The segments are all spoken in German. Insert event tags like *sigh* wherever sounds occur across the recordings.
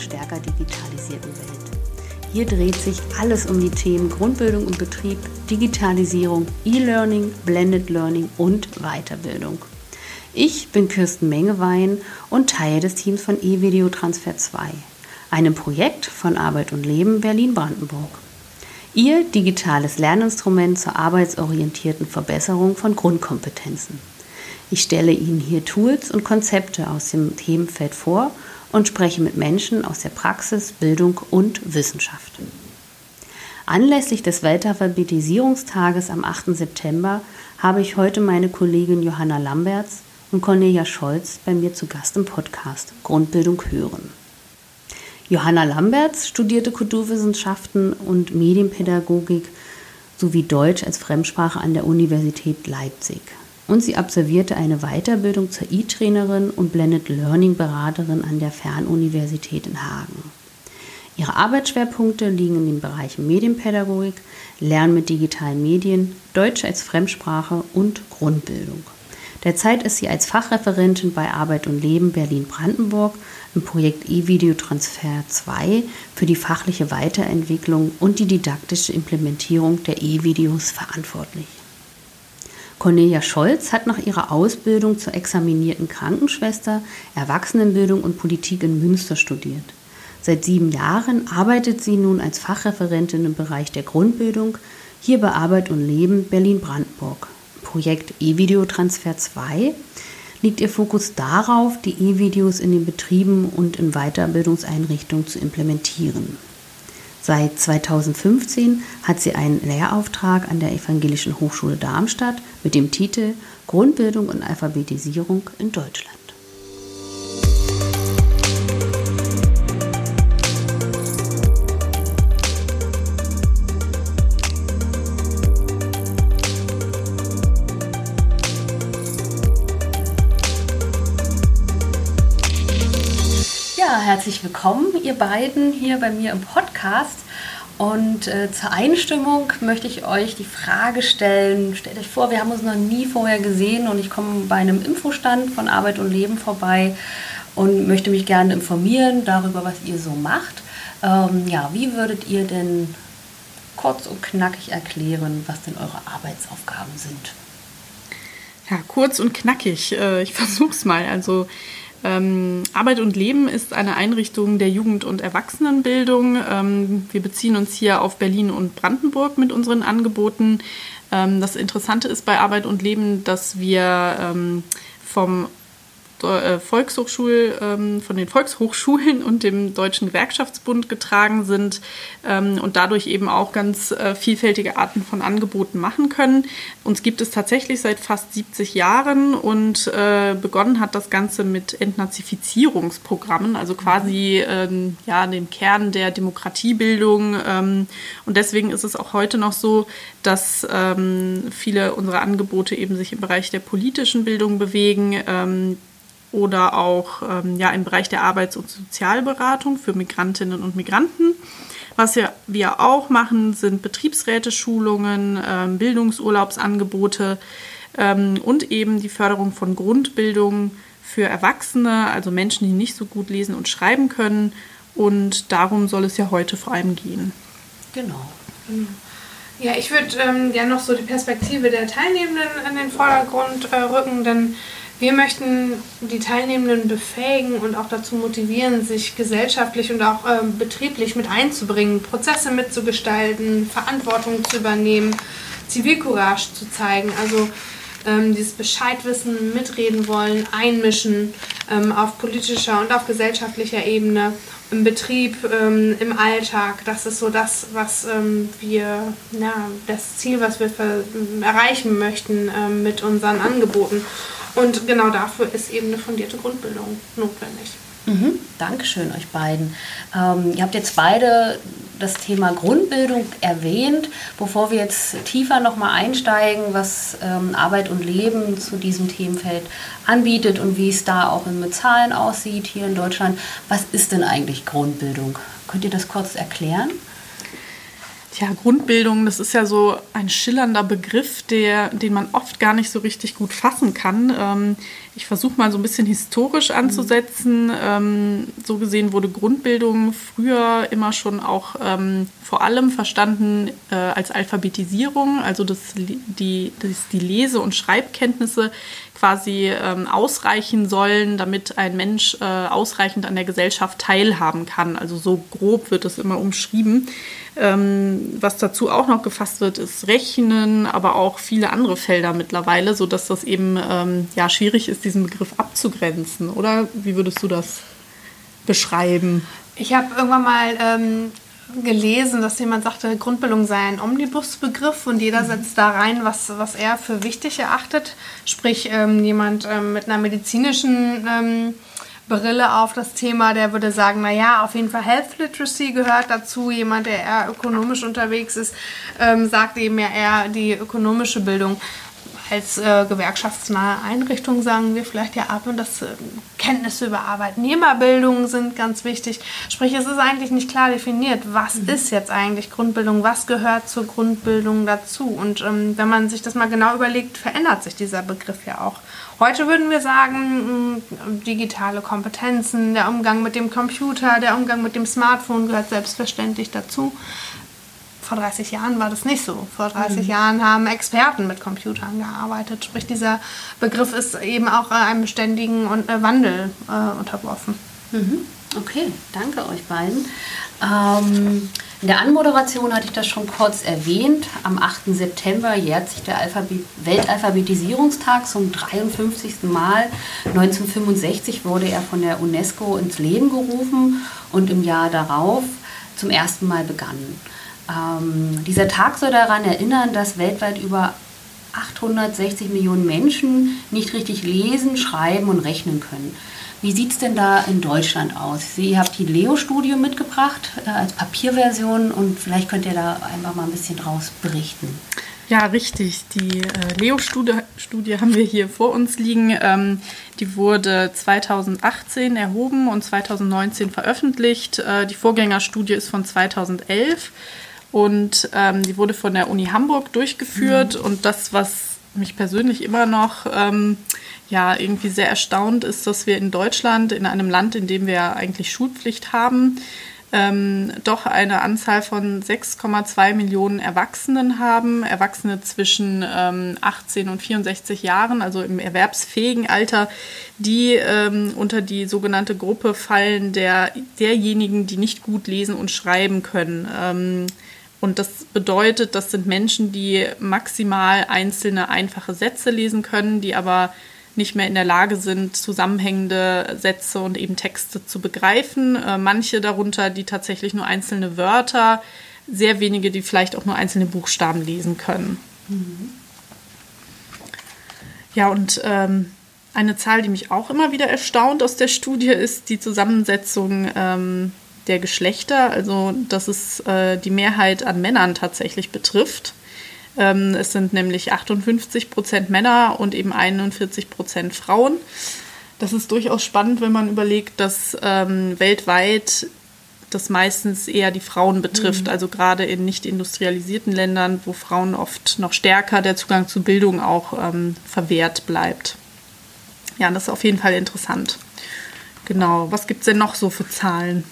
stärker digitalisierten Welt. Hier dreht sich alles um die Themen Grundbildung und Betrieb, Digitalisierung, E-Learning, Blended Learning und Weiterbildung. Ich bin Kirsten Mengewein und Teil des Teams von E-Video Transfer 2, einem Projekt von Arbeit und Leben Berlin-Brandenburg. Ihr digitales Lerninstrument zur arbeitsorientierten Verbesserung von Grundkompetenzen. Ich stelle Ihnen hier Tools und Konzepte aus dem Themenfeld vor und spreche mit Menschen aus der Praxis, Bildung und Wissenschaft. Anlässlich des Weltalphabetisierungstages am 8. September habe ich heute meine Kollegin Johanna Lamberts und Cornelia Scholz bei mir zu Gast im Podcast Grundbildung hören. Johanna Lamberts studierte Kulturwissenschaften und Medienpädagogik sowie Deutsch als Fremdsprache an der Universität Leipzig. Und sie absolvierte eine Weiterbildung zur E-Trainerin und Blended Learning Beraterin an der Fernuniversität in Hagen. Ihre Arbeitsschwerpunkte liegen in den Bereichen Medienpädagogik, Lernen mit digitalen Medien, Deutsch als Fremdsprache und Grundbildung. Derzeit ist sie als Fachreferentin bei Arbeit und Leben Berlin-Brandenburg im Projekt E-Video Transfer 2 für die fachliche Weiterentwicklung und die didaktische Implementierung der E-Videos verantwortlich. Cornelia Scholz hat nach ihrer Ausbildung zur examinierten Krankenschwester Erwachsenenbildung und Politik in Münster studiert. Seit sieben Jahren arbeitet sie nun als Fachreferentin im Bereich der Grundbildung hier bei Arbeit und Leben Berlin-Brandenburg. Projekt E-Video Transfer 2 liegt ihr Fokus darauf, die E-Videos in den Betrieben und in Weiterbildungseinrichtungen zu implementieren. Seit 2015 hat sie einen Lehrauftrag an der Evangelischen Hochschule Darmstadt mit dem Titel Grundbildung und Alphabetisierung in Deutschland. Herzlich willkommen, ihr beiden, hier bei mir im Podcast. Und äh, zur Einstimmung möchte ich euch die Frage stellen, stellt euch vor, wir haben uns noch nie vorher gesehen und ich komme bei einem Infostand von Arbeit und Leben vorbei und möchte mich gerne informieren darüber, was ihr so macht. Ähm, ja, wie würdet ihr denn kurz und knackig erklären, was denn eure Arbeitsaufgaben sind? Ja, kurz und knackig. Äh, ich *laughs* versuche es mal. Also ähm, Arbeit und Leben ist eine Einrichtung der Jugend- und Erwachsenenbildung. Ähm, wir beziehen uns hier auf Berlin und Brandenburg mit unseren Angeboten. Ähm, das Interessante ist bei Arbeit und Leben, dass wir ähm, vom Volkshochschul, ähm, von den Volkshochschulen und dem Deutschen Gewerkschaftsbund getragen sind ähm, und dadurch eben auch ganz äh, vielfältige Arten von Angeboten machen können. Uns gibt es tatsächlich seit fast 70 Jahren und äh, begonnen hat das Ganze mit Entnazifizierungsprogrammen, also quasi ähm, ja, dem Kern der Demokratiebildung. Und deswegen ist es auch heute noch so, dass viele unserer Angebote eben sich im Bereich der politischen Bildung bewegen oder auch ähm, ja, im Bereich der Arbeits- und Sozialberatung für Migrantinnen und Migranten. Was wir, auch machen, sind Betriebsräteschulungen, ähm, Bildungsurlaubsangebote ähm, und eben die Förderung von Grundbildung für Erwachsene, also Menschen, die nicht so gut lesen und schreiben können. Und darum soll es ja heute vor allem gehen. Genau. Ja, ich würde ähm, gerne noch so die Perspektive der Teilnehmenden in den Vordergrund äh, rücken, denn wir möchten die Teilnehmenden befähigen und auch dazu motivieren, sich gesellschaftlich und auch äh, betrieblich mit einzubringen, Prozesse mitzugestalten, Verantwortung zu übernehmen, Zivilcourage zu zeigen. Also ähm, dieses Bescheidwissen, mitreden wollen, einmischen ähm, auf politischer und auf gesellschaftlicher Ebene, im Betrieb, ähm, im Alltag. Das ist so das, was ähm, wir, ja, das Ziel, was wir erreichen möchten ähm, mit unseren Angeboten. Und genau dafür ist eben eine fundierte Grundbildung notwendig. Mhm. Dankeschön euch beiden. Ähm, ihr habt jetzt beide das Thema Grundbildung erwähnt. Bevor wir jetzt tiefer nochmal einsteigen, was ähm, Arbeit und Leben zu diesem Themenfeld anbietet und wie es da auch mit Zahlen aussieht hier in Deutschland, was ist denn eigentlich Grundbildung? Könnt ihr das kurz erklären? Tja, Grundbildung, das ist ja so ein schillernder Begriff, der, den man oft gar nicht so richtig gut fassen kann. Ähm, ich versuche mal so ein bisschen historisch anzusetzen. Ähm, so gesehen wurde Grundbildung früher immer schon auch ähm, vor allem verstanden äh, als Alphabetisierung, also dass die, dass die Lese- und Schreibkenntnisse quasi ähm, ausreichen sollen, damit ein Mensch äh, ausreichend an der Gesellschaft teilhaben kann. Also so grob wird es immer umschrieben. Ähm, was dazu auch noch gefasst wird, ist Rechnen, aber auch viele andere Felder mittlerweile, sodass das eben ähm, ja, schwierig ist, diesen Begriff abzugrenzen. Oder wie würdest du das beschreiben? Ich habe irgendwann mal ähm, gelesen, dass jemand sagte, Grundbildung sei ein Omnibusbegriff und jeder setzt da rein, was, was er für wichtig erachtet. Sprich, ähm, jemand ähm, mit einer medizinischen ähm, Brille auf das Thema, der würde sagen, naja, auf jeden Fall Health Literacy gehört dazu. Jemand, der eher ökonomisch unterwegs ist, ähm, sagt eben ja eher die ökonomische Bildung als äh, gewerkschaftsnahe Einrichtung sagen wir vielleicht ja ab und das äh, Kenntnisse über Arbeitnehmerbildung sind ganz wichtig. Sprich, es ist eigentlich nicht klar definiert, was mhm. ist jetzt eigentlich Grundbildung, was gehört zur Grundbildung dazu. Und ähm, wenn man sich das mal genau überlegt, verändert sich dieser Begriff ja auch. Heute würden wir sagen, mh, digitale Kompetenzen, der Umgang mit dem Computer, der Umgang mit dem Smartphone gehört selbstverständlich dazu vor 30 Jahren war das nicht so. Vor 30 mhm. Jahren haben Experten mit Computern gearbeitet. Sprich, dieser Begriff ist eben auch einem ständigen äh, Wandel äh, unterworfen. Mhm. Okay, danke euch beiden. Ähm, in der Anmoderation hatte ich das schon kurz erwähnt. Am 8. September jährt sich der Alphabet Weltalphabetisierungstag zum 53. Mal. 1965 wurde er von der UNESCO ins Leben gerufen und im Jahr darauf zum ersten Mal begangen. Ähm, dieser Tag soll daran erinnern, dass weltweit über 860 Millionen Menschen nicht richtig lesen, schreiben und rechnen können. Wie sieht es denn da in Deutschland aus? ihr habt die Leo-Studie mitgebracht äh, als Papierversion und vielleicht könnt ihr da einfach mal ein bisschen draus berichten. Ja, richtig. Die äh, Leo-Studie Studie haben wir hier vor uns liegen. Ähm, die wurde 2018 erhoben und 2019 veröffentlicht. Äh, die Vorgängerstudie ist von 2011. Und ähm, die wurde von der Uni Hamburg durchgeführt. Mhm. Und das, was mich persönlich immer noch ähm, ja, irgendwie sehr erstaunt, ist, dass wir in Deutschland, in einem Land, in dem wir eigentlich Schulpflicht haben, ähm, doch eine Anzahl von 6,2 Millionen Erwachsenen haben. Erwachsene zwischen ähm, 18 und 64 Jahren, also im erwerbsfähigen Alter, die ähm, unter die sogenannte Gruppe fallen der, derjenigen, die nicht gut lesen und schreiben können. Und das bedeutet, das sind Menschen, die maximal einzelne einfache Sätze lesen können, die aber nicht mehr in der Lage sind, zusammenhängende Sätze und eben Texte zu begreifen. Äh, manche darunter, die tatsächlich nur einzelne Wörter, sehr wenige, die vielleicht auch nur einzelne Buchstaben lesen können. Mhm. Ja, und ähm, eine Zahl, die mich auch immer wieder erstaunt aus der Studie, ist die Zusammensetzung ähm, der Geschlechter, also dass es äh, die Mehrheit an Männern tatsächlich betrifft. Ähm, es sind nämlich 58 Prozent Männer und eben 41 Prozent Frauen. Das ist durchaus spannend, wenn man überlegt, dass ähm, weltweit das meistens eher die Frauen betrifft, mhm. also gerade in nicht industrialisierten Ländern, wo Frauen oft noch stärker der Zugang zu Bildung auch ähm, verwehrt bleibt. Ja, das ist auf jeden Fall interessant. Genau, was gibt es denn noch so für Zahlen?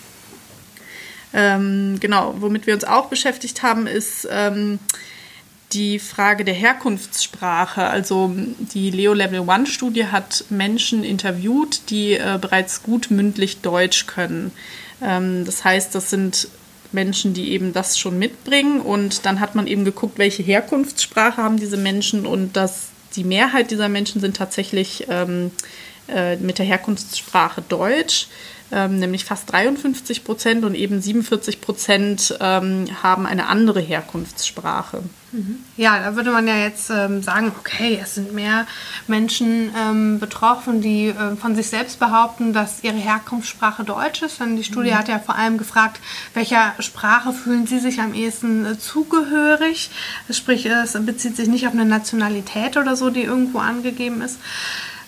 Ähm, genau, womit wir uns auch beschäftigt haben, ist ähm, die Frage der Herkunftssprache. Also die Leo Level One Studie hat Menschen interviewt, die äh, bereits gut mündlich Deutsch können. Ähm, das heißt, das sind Menschen, die eben das schon mitbringen. Und dann hat man eben geguckt, welche Herkunftssprache haben diese Menschen und dass die Mehrheit dieser Menschen sind tatsächlich ähm, äh, mit der Herkunftssprache Deutsch ähm, nämlich fast 53 Prozent und eben 47 Prozent ähm, haben eine andere Herkunftssprache. Mhm. Ja, da würde man ja jetzt ähm, sagen, okay, es sind mehr Menschen ähm, betroffen, die äh, von sich selbst behaupten, dass ihre Herkunftssprache Deutsch ist. Denn die Studie mhm. hat ja vor allem gefragt, welcher Sprache fühlen sie sich am ehesten äh, zugehörig. Sprich, es bezieht sich nicht auf eine Nationalität oder so, die irgendwo angegeben ist.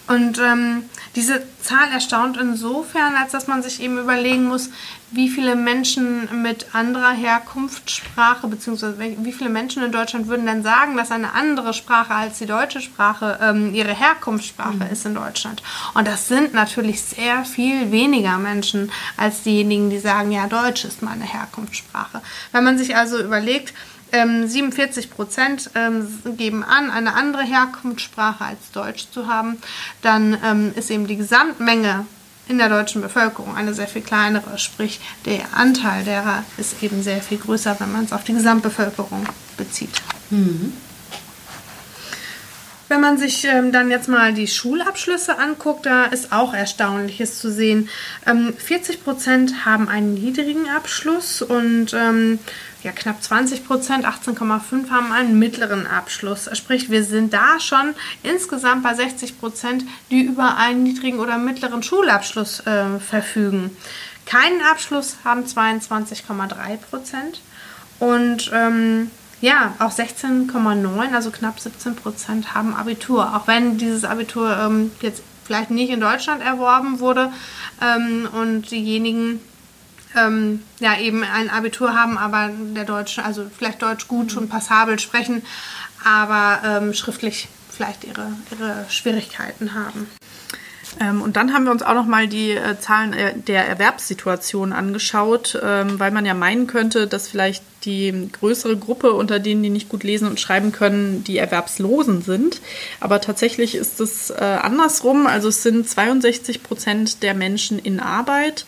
Und ähm, Diese Zahl erstaunt insofern, als dass man sich eben überlegen muss, wie viele Menschen mit anderer Herkunftssprache, beziehungsweise wie viele Menschen in Deutschland würden denn sagen, dass eine andere Sprache als die deutsche Sprache ähm, ihre Herkunftssprache mhm. ist in Deutschland. Und das sind natürlich sehr viel weniger Menschen als diejenigen, die sagen, ja, Deutsch ist meine Herkunftssprache. Wenn man sich also überlegt, ähm, 47 Prozent ähm, geben an, eine andere Herkunftssprache als Deutsch zu haben, dann ähm, ist eben die Gesamtmenge in der deutschen Bevölkerung eine sehr viel kleinere. Sprich, der Anteil derer ist eben sehr viel größer, wenn man es auf die Gesamtbevölkerung bezieht. Mhm. Wenn man sich ähm, dann jetzt mal die Schulabschlüsse anguckt, da ist auch Erstaunliches zu sehen. Ähm, 40 Prozent haben einen niedrigen Abschluss und ähm, ja, knapp 20 Prozent, 18,5 haben einen mittleren Abschluss. Sprich, wir sind da schon insgesamt bei 60 Prozent, die über einen niedrigen oder mittleren Schulabschluss äh, verfügen. Keinen Abschluss haben 22,3 Prozent und ähm, ja, auch 16,9, also knapp 17 Prozent haben Abitur. Auch wenn dieses Abitur ähm, jetzt vielleicht nicht in Deutschland erworben wurde ähm, und diejenigen ähm, ja eben ein Abitur haben, aber der Deutsche, also vielleicht Deutsch gut und passabel sprechen, aber ähm, schriftlich vielleicht ihre, ihre Schwierigkeiten haben. Ähm, und dann haben wir uns auch noch mal die äh, Zahlen äh, der Erwerbssituation angeschaut, ähm, weil man ja meinen könnte, dass vielleicht die größere Gruppe unter denen, die nicht gut lesen und schreiben können, die Erwerbslosen sind. Aber tatsächlich ist es äh, andersrum. Also es sind 62 Prozent der Menschen in Arbeit.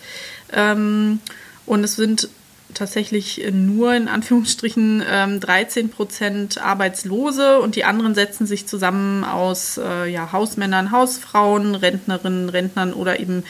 Ähm, und es sind tatsächlich nur in Anführungsstrichen 13 ähm, Prozent Arbeitslose und die anderen setzen sich zusammen aus äh, ja, Hausmännern, Hausfrauen, Rentnerinnen, Rentnern oder eben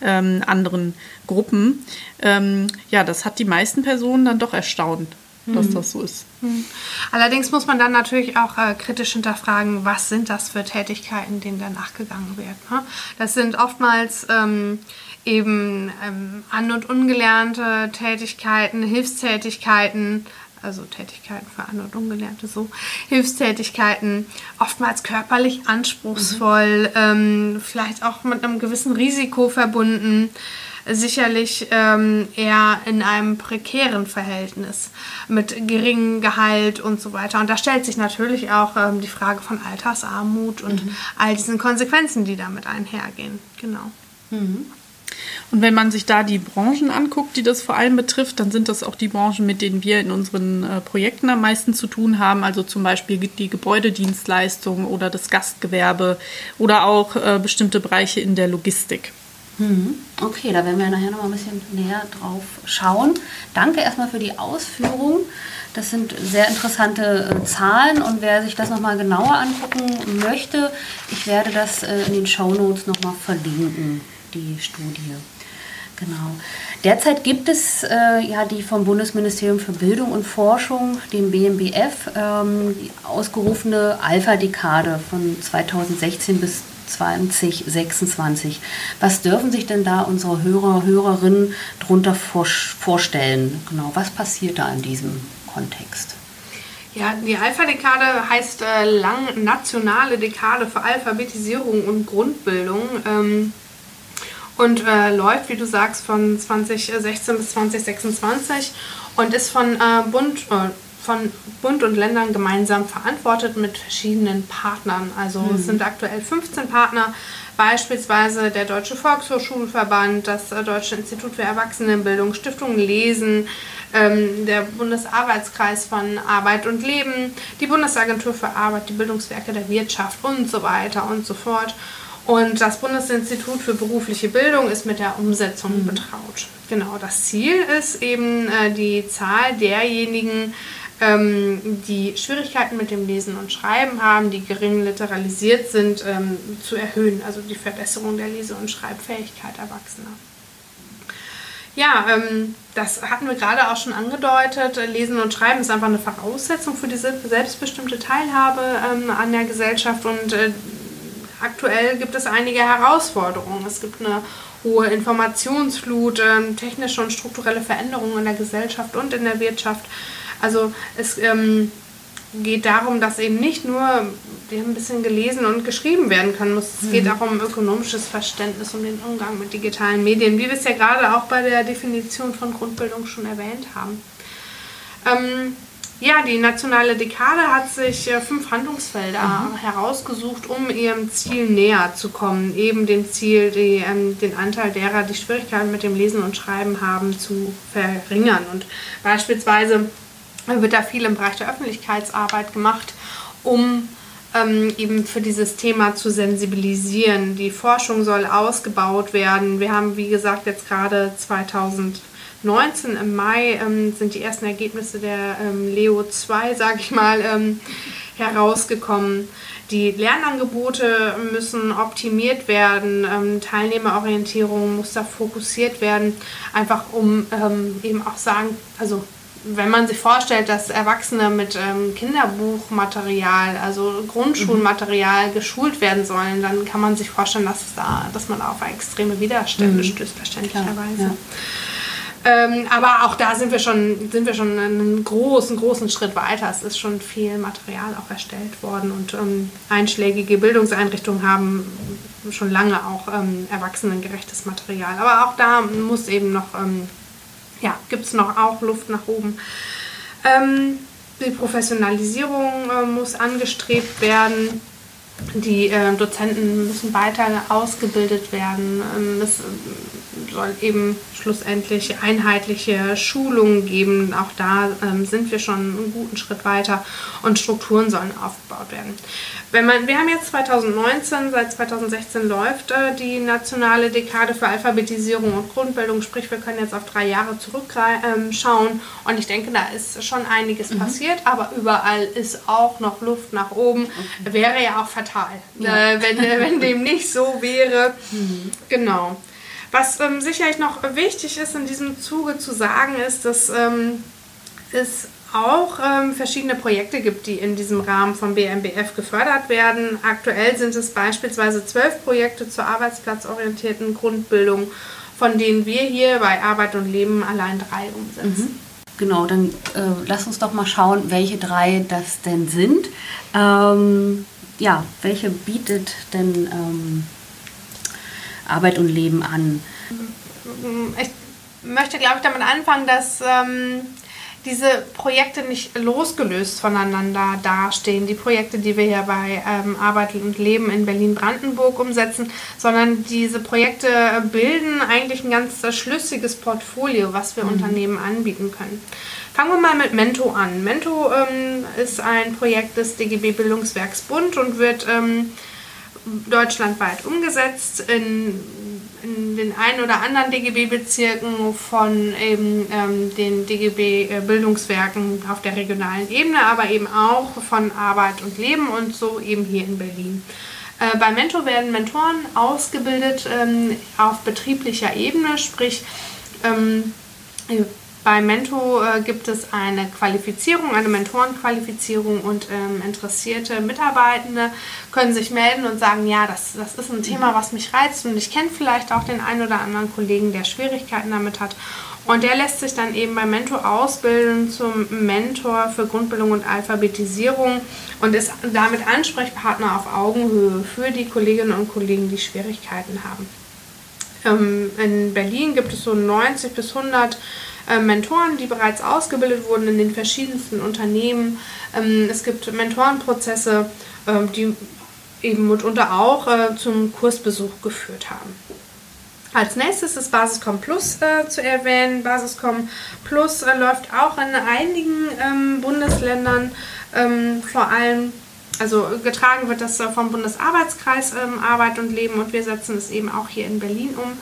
ähm, anderen Gruppen. Ähm, ja, das hat die meisten Personen dann doch erstaunt, dass mhm. das so ist. Mhm. Allerdings muss man dann natürlich auch äh, kritisch hinterfragen, was sind das für Tätigkeiten, denen da nachgegangen wird. Ne? Das sind oftmals ähm, eben ähm, an- und ungelernte Tätigkeiten, Hilfstätigkeiten, also Tätigkeiten für An- und Ungelernte, so Hilfstätigkeiten, oftmals körperlich anspruchsvoll, mhm. ähm, vielleicht auch mit einem gewissen Risiko verbunden, sicherlich ähm, eher in einem prekären Verhältnis mit geringem Gehalt und so weiter. Und da stellt sich natürlich auch ähm, die Frage von Altersarmut und mhm. all diesen Konsequenzen, die damit einhergehen. Genau. Mhm. Und wenn man sich da die Branchen anguckt, die das vor allem betrifft, dann sind das auch die Branchen, mit denen wir in unseren äh, Projekten am meisten zu tun haben. Also zum Beispiel die Gebäudedienstleistung oder das Gastgewerbe oder auch äh, bestimmte Bereiche in der Logistik. Mhm. Okay, da werden wir nachher noch mal ein bisschen näher drauf schauen. Danke erstmal für die Ausführung. Das sind sehr interessante äh, Zahlen und wer sich das nochmal genauer angucken möchte, ich werde das in den Show Notes nochmal verlinken die Studie. Genau. Derzeit gibt es äh, ja die vom Bundesministerium für Bildung und Forschung, dem BMBF, ähm, ausgerufene Alpha-Dekade von 2016 bis 2026. Was dürfen sich denn da unsere Hörer, Hörerinnen darunter vor, vorstellen? Genau, was passiert da in diesem Kontext? Ja, die Alpha-Dekade heißt äh, lang nationale Dekade für Alphabetisierung und Grundbildung. Ähm, und äh, läuft, wie du sagst, von 2016 bis 2026 und ist von, äh, Bund, äh, von Bund und Ländern gemeinsam verantwortet mit verschiedenen Partnern. Also mhm. es sind aktuell 15 Partner, beispielsweise der Deutsche Volkshochschulverband, das äh, Deutsche Institut für Erwachsenenbildung, Stiftung Lesen, ähm, der Bundesarbeitskreis von Arbeit und Leben, die Bundesagentur für Arbeit, die Bildungswerke der Wirtschaft und so weiter und so fort. Und das Bundesinstitut für berufliche Bildung ist mit der Umsetzung mhm. betraut. Genau, das Ziel ist eben äh, die Zahl derjenigen, ähm, die Schwierigkeiten mit dem Lesen und Schreiben haben, die gering literalisiert sind, ähm, zu erhöhen. Also die Verbesserung der Lese- und Schreibfähigkeit Erwachsener. Ja, ähm, das hatten wir gerade auch schon angedeutet. Lesen und Schreiben ist einfach eine Voraussetzung für diese selbstbestimmte Teilhabe ähm, an der Gesellschaft und äh, aktuell gibt es einige Herausforderungen. Es gibt eine hohe Informationsflut, äh, technische und strukturelle Veränderungen in der Gesellschaft und in der Wirtschaft. Also es ähm, geht darum, dass eben nicht nur die ein bisschen gelesen und geschrieben werden können muss. Es geht mhm. auch um ökonomisches Verständnis, um den Umgang mit digitalen Medien, wie wir es ja gerade auch bei der Definition von Grundbildung schon erwähnt haben. Ähm, ja, die nationale Dekade hat sich äh, fünf Handlungsfelder mhm. herausgesucht, um ihrem Ziel näher zu kommen. Eben dem Ziel, die, ähm, den Anteil derer, die Schwierigkeiten mit dem Lesen und Schreiben haben, zu verringern. Und beispielsweise wird da viel im Bereich der Öffentlichkeitsarbeit gemacht, um ähm, eben für dieses Thema zu sensibilisieren. Die Forschung soll ausgebaut werden. Wir haben, wie gesagt, jetzt gerade 2019 im Mai ähm, sind die ersten Ergebnisse der ähm, Leo 2, sage ich mal, ähm, herausgekommen. Die Lernangebote müssen optimiert werden, ähm, Teilnehmerorientierung muss da fokussiert werden, einfach um ähm, eben auch sagen, also wenn man sich vorstellt, dass Erwachsene mit ähm, Kinderbuchmaterial, also Grundschulmaterial mhm. geschult werden sollen, dann kann man sich vorstellen, dass, da, dass man auf extreme Widerstände mhm. stößt, verständlicherweise. Ja. Ähm, aber auch da sind wir schon, sind wir schon einen großen, großen Schritt weiter. Es ist schon viel Material auch erstellt worden und ähm, einschlägige Bildungseinrichtungen haben schon lange auch ähm, erwachsenengerechtes Material. Aber auch da muss eben noch ähm, ja, gibt es noch auch Luft nach oben. Ähm, die Professionalisierung äh, muss angestrebt werden. Die äh, Dozenten müssen weiter ausgebildet werden. Ähm, es äh, soll eben schlussendlich einheitliche Schulungen geben. Auch da ähm, sind wir schon einen guten Schritt weiter und Strukturen sollen aufgebaut werden. Wenn man, wir haben jetzt 2019, seit 2016 läuft äh, die nationale Dekade für Alphabetisierung und Grundbildung, sprich wir können jetzt auf drei Jahre zurückschauen ähm, und ich denke, da ist schon einiges mhm. passiert, aber überall ist auch noch Luft nach oben. Okay. Wäre ja auch fatal, ja. Äh, wenn, wenn dem nicht so wäre. Mhm. Genau. Was ähm, sicherlich noch wichtig ist in diesem Zuge zu sagen, ist, dass ähm, es auch ähm, verschiedene Projekte gibt, die in diesem Rahmen vom BMBF gefördert werden. Aktuell sind es beispielsweise zwölf Projekte zur arbeitsplatzorientierten Grundbildung, von denen wir hier bei Arbeit und Leben allein drei umsetzen. Mhm. Genau, dann äh, lass uns doch mal schauen, welche drei das denn sind. Ähm, ja, welche bietet denn ähm, Arbeit und Leben an? Ich möchte, glaube ich, damit anfangen, dass ähm, diese Projekte nicht losgelöst voneinander dastehen, die Projekte, die wir hier bei ähm, Arbeit und Leben in Berlin-Brandenburg umsetzen, sondern diese Projekte bilden eigentlich ein ganz schlüssiges Portfolio, was wir mhm. Unternehmen anbieten können. Fangen wir mal mit Mento an. Mento ähm, ist ein Projekt des DGB Bildungswerks Bund und wird ähm, deutschlandweit umgesetzt in in den ein oder anderen DGB-Bezirken von eben ähm, den DGB-Bildungswerken auf der regionalen Ebene, aber eben auch von Arbeit und Leben und so eben hier in Berlin. Äh, bei Mentor werden Mentoren ausgebildet ähm, auf betrieblicher Ebene, sprich ähm, bei Mento äh, gibt es eine Qualifizierung, eine Mentorenqualifizierung und ähm, interessierte Mitarbeitende können sich melden und sagen, ja, das, das ist ein Thema, was mich reizt und ich kenne vielleicht auch den einen oder anderen Kollegen, der Schwierigkeiten damit hat. Und der lässt sich dann eben bei Mento ausbilden zum Mentor für Grundbildung und Alphabetisierung und ist damit Ansprechpartner auf Augenhöhe für die Kolleginnen und Kollegen, die Schwierigkeiten haben. Ähm, in Berlin gibt es so 90 bis 100 äh, Mentoren, die bereits ausgebildet wurden in den verschiedensten Unternehmen. Ähm, es gibt Mentorenprozesse, ähm, die eben mitunter auch äh, zum Kursbesuch geführt haben. Als nächstes ist Basiscom Plus äh, zu erwähnen. Basiscom Plus äh, läuft auch in einigen ähm, Bundesländern, ähm, vor allem, also getragen wird das äh, vom Bundesarbeitskreis ähm, Arbeit und Leben und wir setzen es eben auch hier in Berlin um.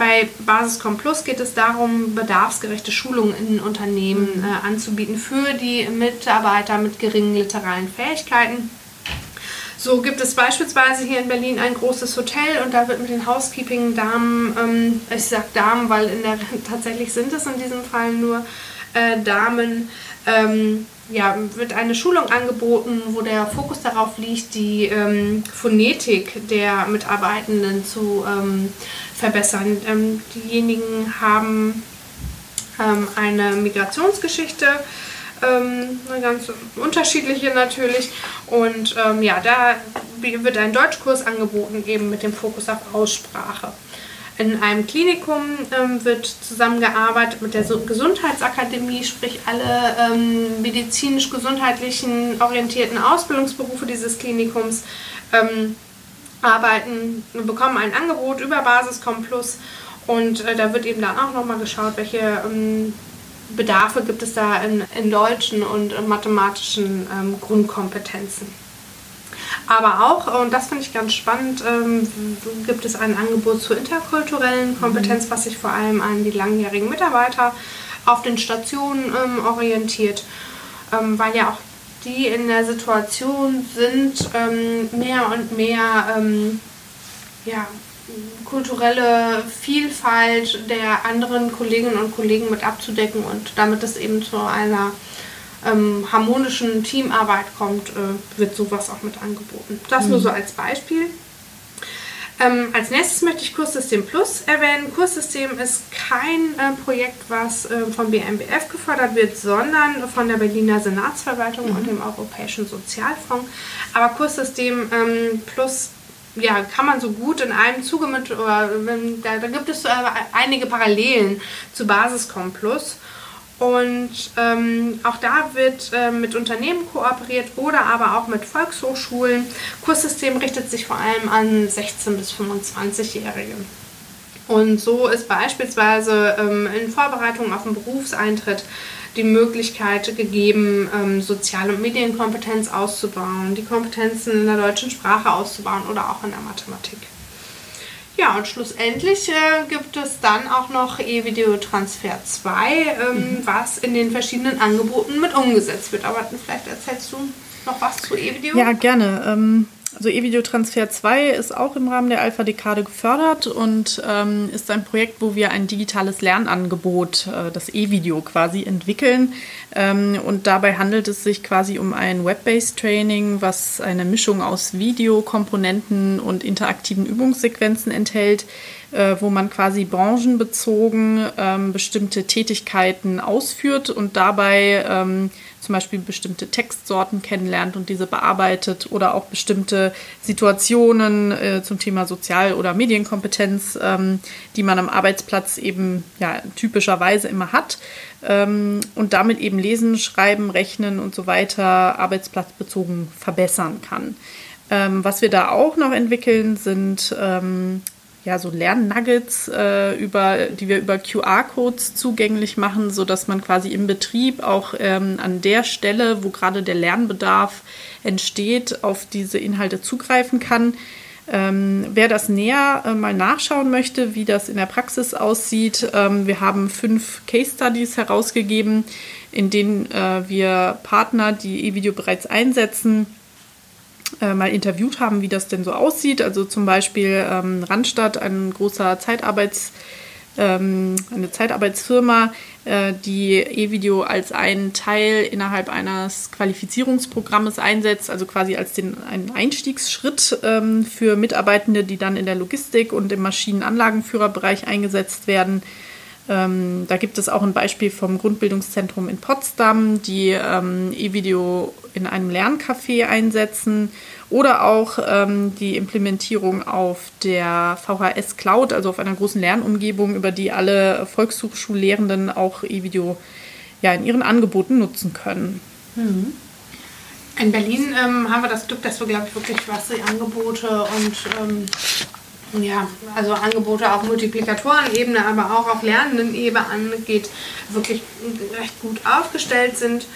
Bei Basiscom Plus geht es darum, bedarfsgerechte Schulungen in Unternehmen mhm. äh, anzubieten für die Mitarbeiter mit geringen literalen Fähigkeiten. So gibt es beispielsweise hier in Berlin ein großes Hotel und da wird mit den Housekeeping-Damen, ähm, ich sage Damen, weil in der, *laughs* tatsächlich sind es in diesem Fall nur äh, Damen, ähm, ja, wird eine Schulung angeboten, wo der Fokus darauf liegt, die ähm, Phonetik der Mitarbeitenden zu ähm, verbessern. Ähm, diejenigen haben ähm, eine Migrationsgeschichte ähm, eine ganz unterschiedliche natürlich. Und ähm, ja, da wird ein Deutschkurs angeboten, eben mit dem Fokus auf Aussprache. In einem Klinikum ähm, wird zusammengearbeitet mit der Gesundheitsakademie, sprich alle ähm, medizinisch-gesundheitlichen orientierten Ausbildungsberufe dieses Klinikums ähm, arbeiten, bekommen ein Angebot über Basiscom Plus und äh, da wird eben dann auch nochmal geschaut, welche ähm, Bedarfe gibt es da in, in deutschen und äh, mathematischen ähm, Grundkompetenzen. Aber auch, und das finde ich ganz spannend, ähm, gibt es ein Angebot zur interkulturellen Kompetenz, mhm. was sich vor allem an die langjährigen Mitarbeiter auf den Stationen ähm, orientiert, ähm, weil ja auch die in der Situation sind, ähm, mehr und mehr ähm, ja, kulturelle Vielfalt der anderen Kolleginnen und Kollegen mit abzudecken und damit es eben zu einer ähm, harmonischen Teamarbeit kommt, äh, wird sowas auch mit angeboten. Das mhm. nur so als Beispiel. Ähm, als nächstes möchte ich Kurssystem Plus erwähnen. Kurssystem ist kein äh, Projekt, was äh, vom BMBF gefördert wird, sondern von der Berliner Senatsverwaltung mhm. und dem Europäischen Sozialfonds. Aber Kurssystem ähm, Plus ja, kann man so gut in einem Zuge mit, oder, da, da gibt es äh, einige Parallelen zu Basiscom Plus. Und ähm, auch da wird äh, mit Unternehmen kooperiert oder aber auch mit Volkshochschulen. Kurssystem richtet sich vor allem an 16- bis 25-Jährige. Und so ist beispielsweise ähm, in Vorbereitung auf den Berufseintritt die Möglichkeit gegeben, ähm, Sozial- und Medienkompetenz auszubauen, die Kompetenzen in der deutschen Sprache auszubauen oder auch in der Mathematik. Ja, und schlussendlich äh, gibt es dann auch noch E-Video-Transfer 2, ähm, mhm. was in den verschiedenen Angeboten mit umgesetzt wird. Aber vielleicht erzählst du noch was zu E-Video? Ja, gerne. Ähm, also E-Video Transfer 2 ist auch im Rahmen der Alpha-Dekade gefördert und ähm, ist ein Projekt, wo wir ein digitales Lernangebot, äh, das E-Video quasi, entwickeln. Ähm, und dabei handelt es sich quasi um ein Web-based Training, was eine Mischung aus Videokomponenten und interaktiven Übungssequenzen enthält, äh, wo man quasi branchenbezogen ähm, bestimmte Tätigkeiten ausführt und dabei ähm, zum Beispiel bestimmte Textsorten kennenlernt und diese bearbeitet oder auch bestimmte Situationen äh, zum Thema Sozial- oder Medienkompetenz, ähm, die man am Arbeitsplatz eben ja, typischerweise immer hat ähm, und damit eben lesen, schreiben, rechnen und so weiter arbeitsplatzbezogen verbessern kann. Ähm, was wir da auch noch entwickeln, sind ähm, ja, so Lernnuggets, äh, über, die wir über QR-Codes zugänglich machen, sodass man quasi im Betrieb auch ähm, an der Stelle, wo gerade der Lernbedarf entsteht, auf diese Inhalte zugreifen kann. Ähm, wer das näher äh, mal nachschauen möchte, wie das in der Praxis aussieht, ähm, wir haben fünf Case Studies herausgegeben, in denen äh, wir Partner, die E-Video bereits einsetzen, äh, mal interviewt haben, wie das denn so aussieht. Also zum Beispiel ähm, Randstadt, ein großer Zeitarbeits, ähm, eine Zeitarbeitsfirma, äh, die E-Video als einen Teil innerhalb eines Qualifizierungsprogrammes einsetzt, also quasi als den, einen Einstiegsschritt ähm, für Mitarbeitende, die dann in der Logistik und im Maschinenanlagenführerbereich eingesetzt werden. Ähm, da gibt es auch ein Beispiel vom Grundbildungszentrum in Potsdam, die ähm, E-Video in einem Lerncafé einsetzen oder auch ähm, die Implementierung auf der VHS Cloud, also auf einer großen Lernumgebung, über die alle Volkshochschullehrenden auch E-Video ja, in ihren Angeboten nutzen können. Mhm. In Berlin ähm, haben wir das Glück, dass wir, glaube ich, wirklich was die Angebote und ähm, ja, also Angebote auf Multiplikatorenebene, aber auch auf Lernenden-Ebene angeht, wirklich recht gut aufgestellt sind.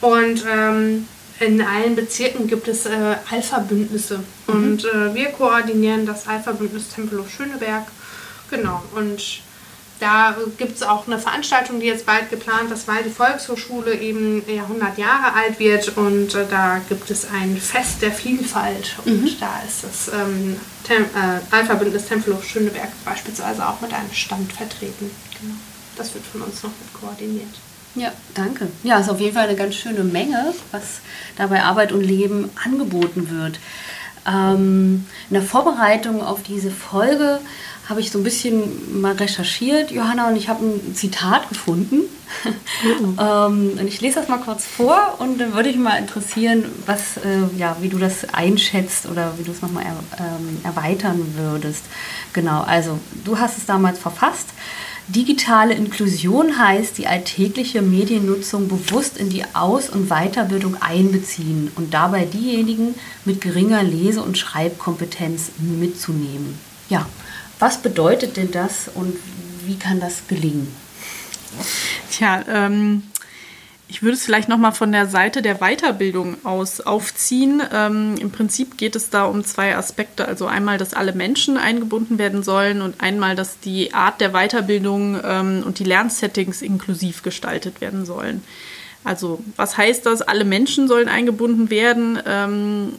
Und ähm, in allen Bezirken gibt es äh, Alpha-Bündnisse. Mhm. Und äh, wir koordinieren das Alpha-Bündnis Tempelhof Schöneberg. Genau. Und da gibt es auch eine Veranstaltung, die jetzt bald geplant ist, weil die Volkshochschule eben ja 100 Jahre alt wird und äh, da gibt es ein Fest der Vielfalt und mhm. da ist das ähm, Tem äh, Alpha-Bündnis Tempelhof Schöneberg beispielsweise auch mit einem Stand vertreten. Genau. Das wird von uns noch mit koordiniert. Ja, danke. Ja, ist auf jeden Fall eine ganz schöne Menge, was dabei Arbeit und Leben angeboten wird. Ähm, in der Vorbereitung auf diese Folge habe ich so ein bisschen mal recherchiert, Johanna, und ich habe ein Zitat gefunden. Mhm. *laughs* ähm, und ich lese das mal kurz vor und dann würde ich mal interessieren, was, äh, ja, wie du das einschätzt oder wie du es nochmal er, ähm, erweitern würdest. Genau, also du hast es damals verfasst. Digitale Inklusion heißt, die alltägliche Mediennutzung bewusst in die Aus- und Weiterbildung einbeziehen und dabei diejenigen mit geringer Lese- und Schreibkompetenz mitzunehmen. Ja, was bedeutet denn das und wie kann das gelingen? Tja, ähm, ich würde es vielleicht nochmal von der Seite der Weiterbildung aus aufziehen. Ähm, Im Prinzip geht es da um zwei Aspekte. Also einmal, dass alle Menschen eingebunden werden sollen und einmal, dass die Art der Weiterbildung ähm, und die Lernsettings inklusiv gestaltet werden sollen. Also was heißt das? Alle Menschen sollen eingebunden werden. Ähm,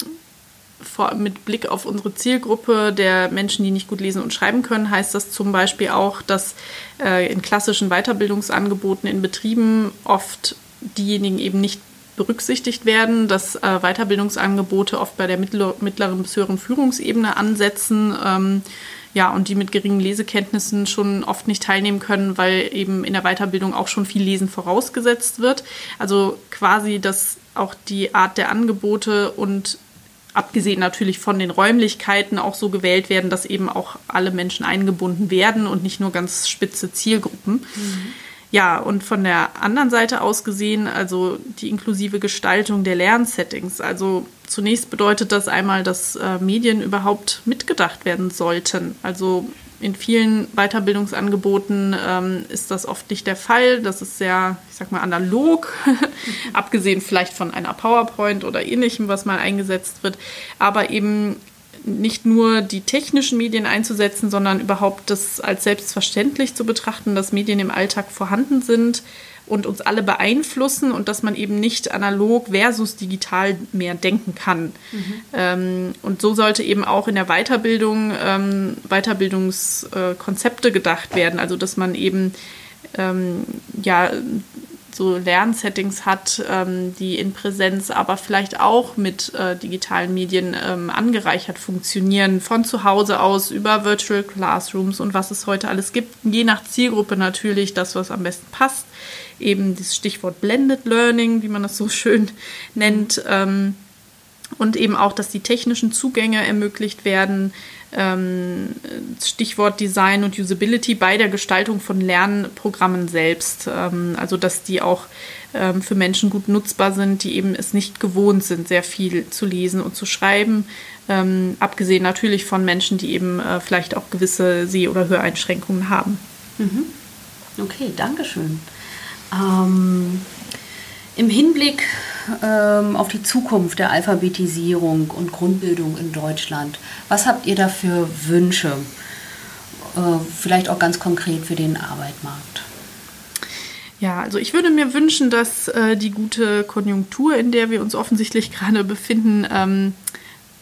vor, mit Blick auf unsere Zielgruppe der Menschen, die nicht gut lesen und schreiben können, heißt das zum Beispiel auch, dass äh, in klassischen Weiterbildungsangeboten in Betrieben oft diejenigen eben nicht berücksichtigt werden, dass äh, Weiterbildungsangebote oft bei der mittler, mittleren bis höheren Führungsebene ansetzen. Ähm, ja, und die mit geringen Lesekenntnissen schon oft nicht teilnehmen können, weil eben in der Weiterbildung auch schon viel Lesen vorausgesetzt wird. Also quasi, dass auch die Art der Angebote und abgesehen natürlich von den Räumlichkeiten auch so gewählt werden, dass eben auch alle Menschen eingebunden werden und nicht nur ganz spitze Zielgruppen. Mhm. Ja, und von der anderen Seite aus gesehen, also die inklusive Gestaltung der Lernsettings. Also zunächst bedeutet das einmal, dass äh, Medien überhaupt mitgedacht werden sollten. Also in vielen Weiterbildungsangeboten ähm, ist das oft nicht der Fall. Das ist sehr, ich sag mal, analog, *laughs* abgesehen vielleicht von einer PowerPoint oder ähnlichem, was mal eingesetzt wird. Aber eben nicht nur die technischen Medien einzusetzen, sondern überhaupt das als selbstverständlich zu betrachten, dass Medien im Alltag vorhanden sind und uns alle beeinflussen und dass man eben nicht analog versus digital mehr denken kann. Mhm. Ähm, und so sollte eben auch in der Weiterbildung ähm, Weiterbildungskonzepte äh, gedacht werden, also dass man eben ähm, ja so Lernsettings hat, ähm, die in Präsenz aber vielleicht auch mit äh, digitalen Medien ähm, angereichert funktionieren, von zu Hause aus über Virtual Classrooms und was es heute alles gibt. Je nach Zielgruppe natürlich das, was am besten passt. Eben das Stichwort Blended Learning, wie man das so schön nennt. Ähm, und eben auch, dass die technischen Zugänge ermöglicht werden, ähm, Stichwort Design und Usability bei der Gestaltung von Lernprogrammen selbst. Ähm, also dass die auch ähm, für Menschen gut nutzbar sind, die eben es nicht gewohnt sind, sehr viel zu lesen und zu schreiben. Abgesehen natürlich von Menschen, die eben äh, vielleicht auch gewisse Seh- oder Höreinschränkungen haben. Mhm. Okay, Dankeschön. Ähm, Im Hinblick ähm, auf die Zukunft der Alphabetisierung und Grundbildung in Deutschland. Was habt ihr da für Wünsche? Äh, vielleicht auch ganz konkret für den Arbeitmarkt. Ja, also ich würde mir wünschen, dass äh, die gute Konjunktur, in der wir uns offensichtlich *laughs* gerade befinden, ähm,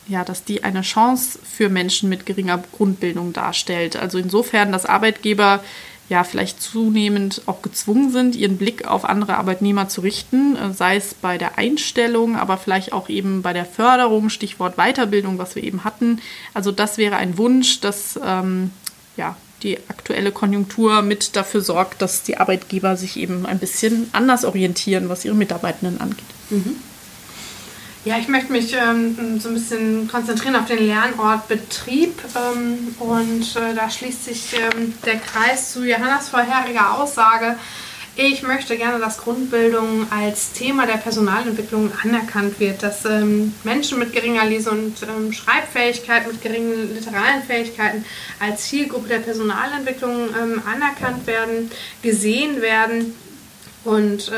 ja, dass die eine Chance für Menschen mit geringer Grundbildung darstellt. Also insofern, dass Arbeitgeber ja vielleicht zunehmend auch gezwungen sind, ihren Blick auf andere Arbeitnehmer zu richten, äh, sei es bei der Einstellung, aber vielleicht auch eben bei der Förderung, Stichwort Weiterbildung, was wir eben hatten. Also das wäre ein Wunsch, dass ähm, ja, die aktuelle Konjunktur mit dafür sorgt, dass die Arbeitgeber sich eben ein bisschen anders orientieren, was ihre Mitarbeitenden angeht. Mhm. Ja, ich möchte mich ähm, so ein bisschen konzentrieren auf den Lernort Betrieb ähm, und äh, da schließt sich ähm, der Kreis zu Johannas vorheriger Aussage. Ich möchte gerne, dass Grundbildung als Thema der Personalentwicklung anerkannt wird, dass ähm, Menschen mit geringer Lese- und ähm, Schreibfähigkeit, mit geringen literalen Fähigkeiten als Zielgruppe der Personalentwicklung ähm, anerkannt werden, gesehen werden und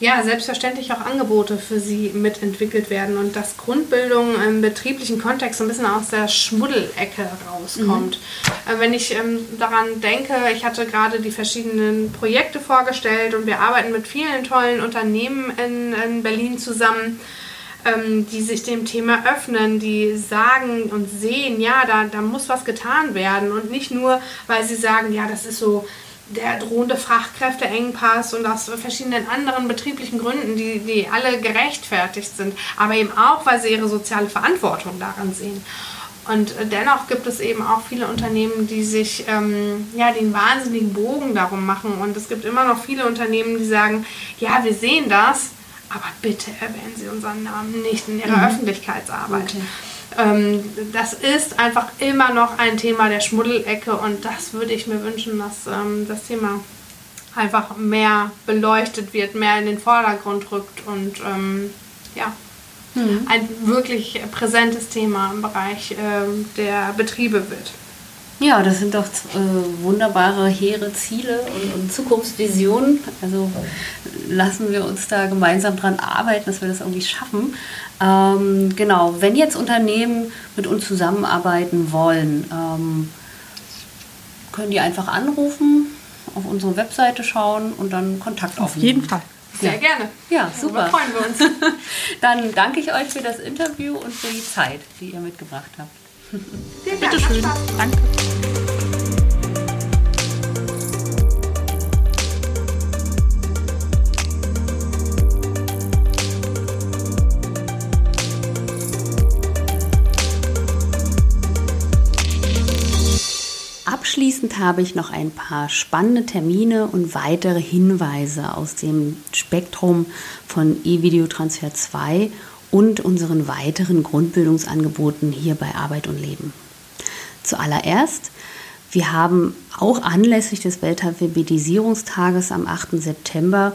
ja, selbstverständlich auch Angebote für sie mitentwickelt werden und dass Grundbildung im betrieblichen Kontext so ein bisschen aus der Schmuddelecke rauskommt. Mhm. Äh, wenn ich ähm, daran denke, ich hatte gerade die verschiedenen Projekte vorgestellt und wir arbeiten mit vielen tollen Unternehmen in, in Berlin zusammen, ähm, die sich dem Thema öffnen, die sagen und sehen, ja, da, da muss was getan werden und nicht nur, weil sie sagen, ja, das ist so der drohende Fachkräfteengpass und aus verschiedenen anderen betrieblichen Gründen, die, die alle gerechtfertigt sind, aber eben auch, weil sie ihre soziale Verantwortung daran sehen. Und dennoch gibt es eben auch viele Unternehmen, die sich ähm, ja, den wahnsinnigen Bogen darum machen. Und es gibt immer noch viele Unternehmen, die sagen, ja, wir sehen das, aber bitte erwähnen Sie unseren Namen nicht in Ihrer mhm. Öffentlichkeitsarbeit. Okay. Ähm, das ist einfach immer noch ein Thema der Schmuddelecke und das würde ich mir wünschen, dass ähm, das Thema einfach mehr beleuchtet wird, mehr in den Vordergrund rückt und ähm, ja, mhm. ein wirklich präsentes Thema im Bereich ähm, der Betriebe wird. Ja, das sind doch äh, wunderbare, hehre Ziele und, und, Zukunftsvisionen. Also lassen wir uns da gemeinsam dran arbeiten, dass wir das irgendwie schaffen. Ähm, genau, wenn jetzt Unternehmen mit uns zusammenarbeiten wollen, ähm, können die einfach anrufen, auf unsere Webseite schauen und dann Kontakt aufnehmen. Auf jeden Fall. Sehr ja. gerne. Ja, super. Darüber freuen wir uns. *laughs* dann danke ich euch für das Interview und für die Zeit, die ihr mitgebracht habt. Bitte schön. Danke. Habe ich noch ein paar spannende Termine und weitere Hinweise aus dem Spektrum von E-Video-Transfer 2 und unseren weiteren Grundbildungsangeboten hier bei Arbeit und Leben. Zuallererst, wir haben auch anlässlich des Weltalphabetisierungstages am 8. September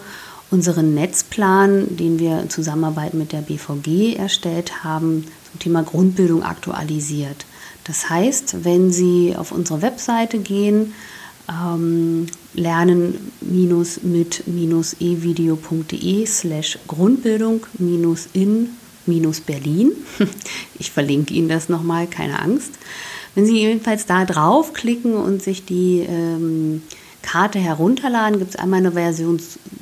unseren Netzplan, den wir in Zusammenarbeit mit der BVG erstellt haben, zum Thema Grundbildung aktualisiert. Das heißt, wenn Sie auf unsere Webseite gehen, ähm, lernen-mit-evideo.de slash Grundbildung-in-berlin. *laughs* Ich verlinke Ihnen das nochmal, keine Angst. Wenn Sie jedenfalls da draufklicken und sich die ähm, Karte herunterladen, gibt es einmal eine Version,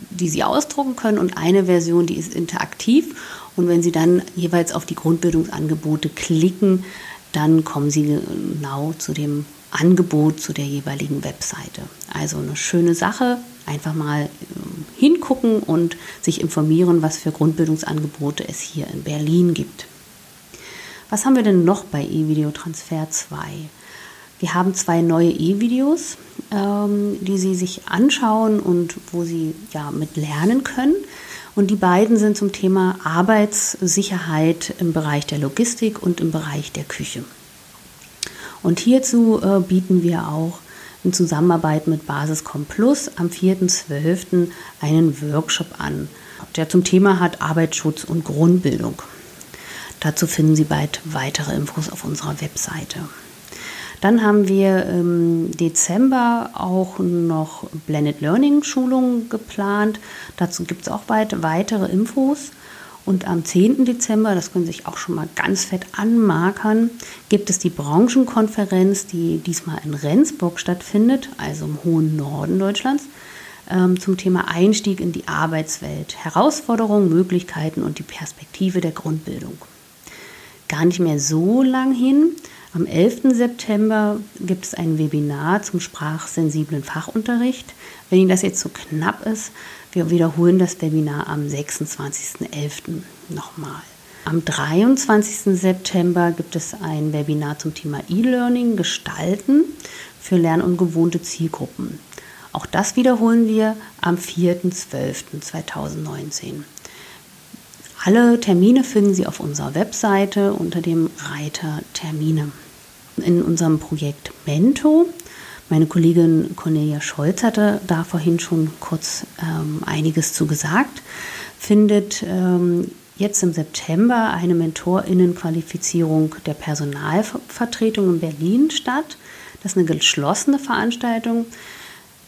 die Sie ausdrucken können und eine Version, die ist interaktiv. Und wenn Sie dann jeweils auf die Grundbildungsangebote klicken, dann kommen Sie genau zu dem Angebot zu der jeweiligen Webseite. Also eine schöne Sache, einfach mal ähm, hingucken und sich informieren, was für Grundbildungsangebote es hier in Berlin gibt. Was haben wir denn noch bei E-Video Transfer 2? Wir haben zwei neue E-Videos, ähm, die Sie sich anschauen und wo Sie ja mit lernen können. Und die beiden sind zum Thema Arbeitssicherheit im Bereich der Logistik und im Bereich der Küche. Und hierzu äh, bieten wir auch in Zusammenarbeit mit Basiscom Plus am 4.12. einen Workshop an, der zum Thema hat Arbeitsschutz und Grundbildung. Dazu finden Sie bald weitere Infos auf unserer Webseite. Dann haben wir im Dezember auch noch Blended Learning Schulungen geplant. Dazu gibt es auch bald weitere Infos. Und am 10. Dezember, das können Sie sich auch schon mal ganz fett anmarkern, gibt es die Branchenkonferenz, die diesmal in Rendsburg stattfindet, also im hohen Norden Deutschlands, ähm, zum Thema Einstieg in die Arbeitswelt, Herausforderungen, Möglichkeiten und die Perspektive der Grundbildung. Gar nicht mehr so lang hin. Am 11. September gibt es ein Webinar zum sprachsensiblen Fachunterricht. Wenn Ihnen das jetzt so knapp ist, wir wiederholen das Webinar am 26.11. nochmal. Am 23. September gibt es ein Webinar zum Thema E-Learning gestalten für lernungewohnte Zielgruppen. Auch das wiederholen wir am 4.12.2019. Alle Termine finden Sie auf unserer Webseite unter dem Reiter Termine. In unserem Projekt Mento meine Kollegin Cornelia Scholz hatte da vorhin schon kurz ähm, einiges zu gesagt. Findet ähm, jetzt im September eine Mentorinnenqualifizierung der Personalvertretung in Berlin statt. Das ist eine geschlossene Veranstaltung.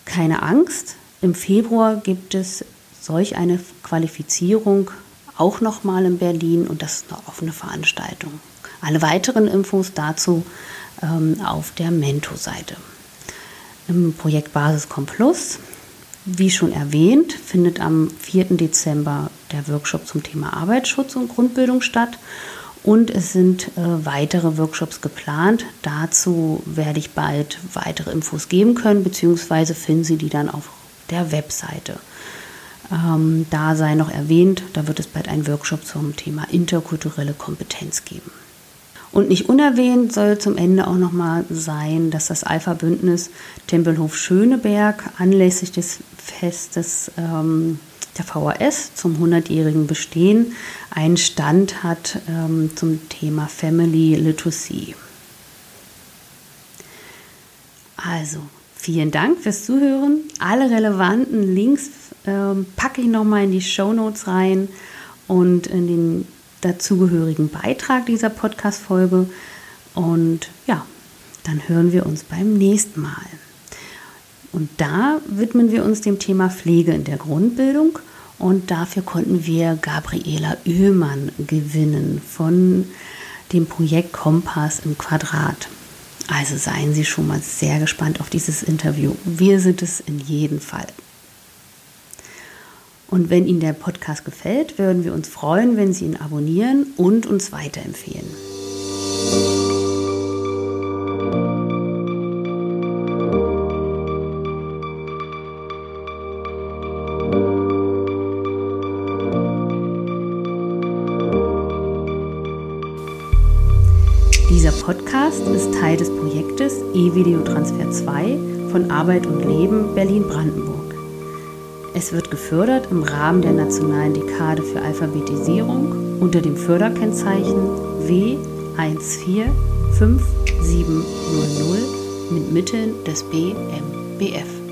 Keine Angst. Im Februar gibt es solch eine Qualifizierung auch nochmal in Berlin und das ist eine offene Veranstaltung. Alle weiteren Infos dazu ähm, auf der Mento-Seite im Projekt Basiscom Plus. Wie schon erwähnt, findet am 4. Dezember der Workshop zum Thema Arbeitsschutz und Grundbildung statt. Und es sind äh, weitere Workshops geplant. Dazu werde ich bald weitere Infos geben können, beziehungsweise finden Sie die dann auf der Webseite. Ähm, da sei noch erwähnt, da wird es bald einen Workshop zum Thema interkulturelle Kompetenz geben. Und nicht unerwähnt soll zum Ende auch nochmal sein, dass das Alpha-Bündnis Tempelhof Schöneberg anlässlich des Festes ähm, der VHS zum 100-jährigen Bestehen einen Stand hat ähm, zum Thema Family Literacy. Also, vielen Dank fürs Zuhören. Alle relevanten Links ähm, packe ich nochmal in die Show Notes rein und in den dazugehörigen Beitrag dieser Podcast-Folge. Und ja, dann hören wir uns beim nächsten Mal. Und da widmen wir uns dem Thema Pflege in der Grundbildung. Und dafür konnten wir Gabriela Oehlmann gewinnen von dem Projekt Kompass im Quadrat. Also seien Sie schon mal sehr gespannt auf dieses Interview. Wir sind es in jedem Fall. Und wenn Ihnen der Podcast gefällt, würden wir uns freuen, wenn Sie ihn abonnieren und uns weiterempfehlen. Teil des Projektes E-Video-Transfer 2 von Arbeit und Leben Berlin-Brandenburg. Es wird gefördert im Rahmen der Nationalen Dekade für Alphabetisierung unter dem Förderkennzeichen W1457000 mit Mitteln des BMBF.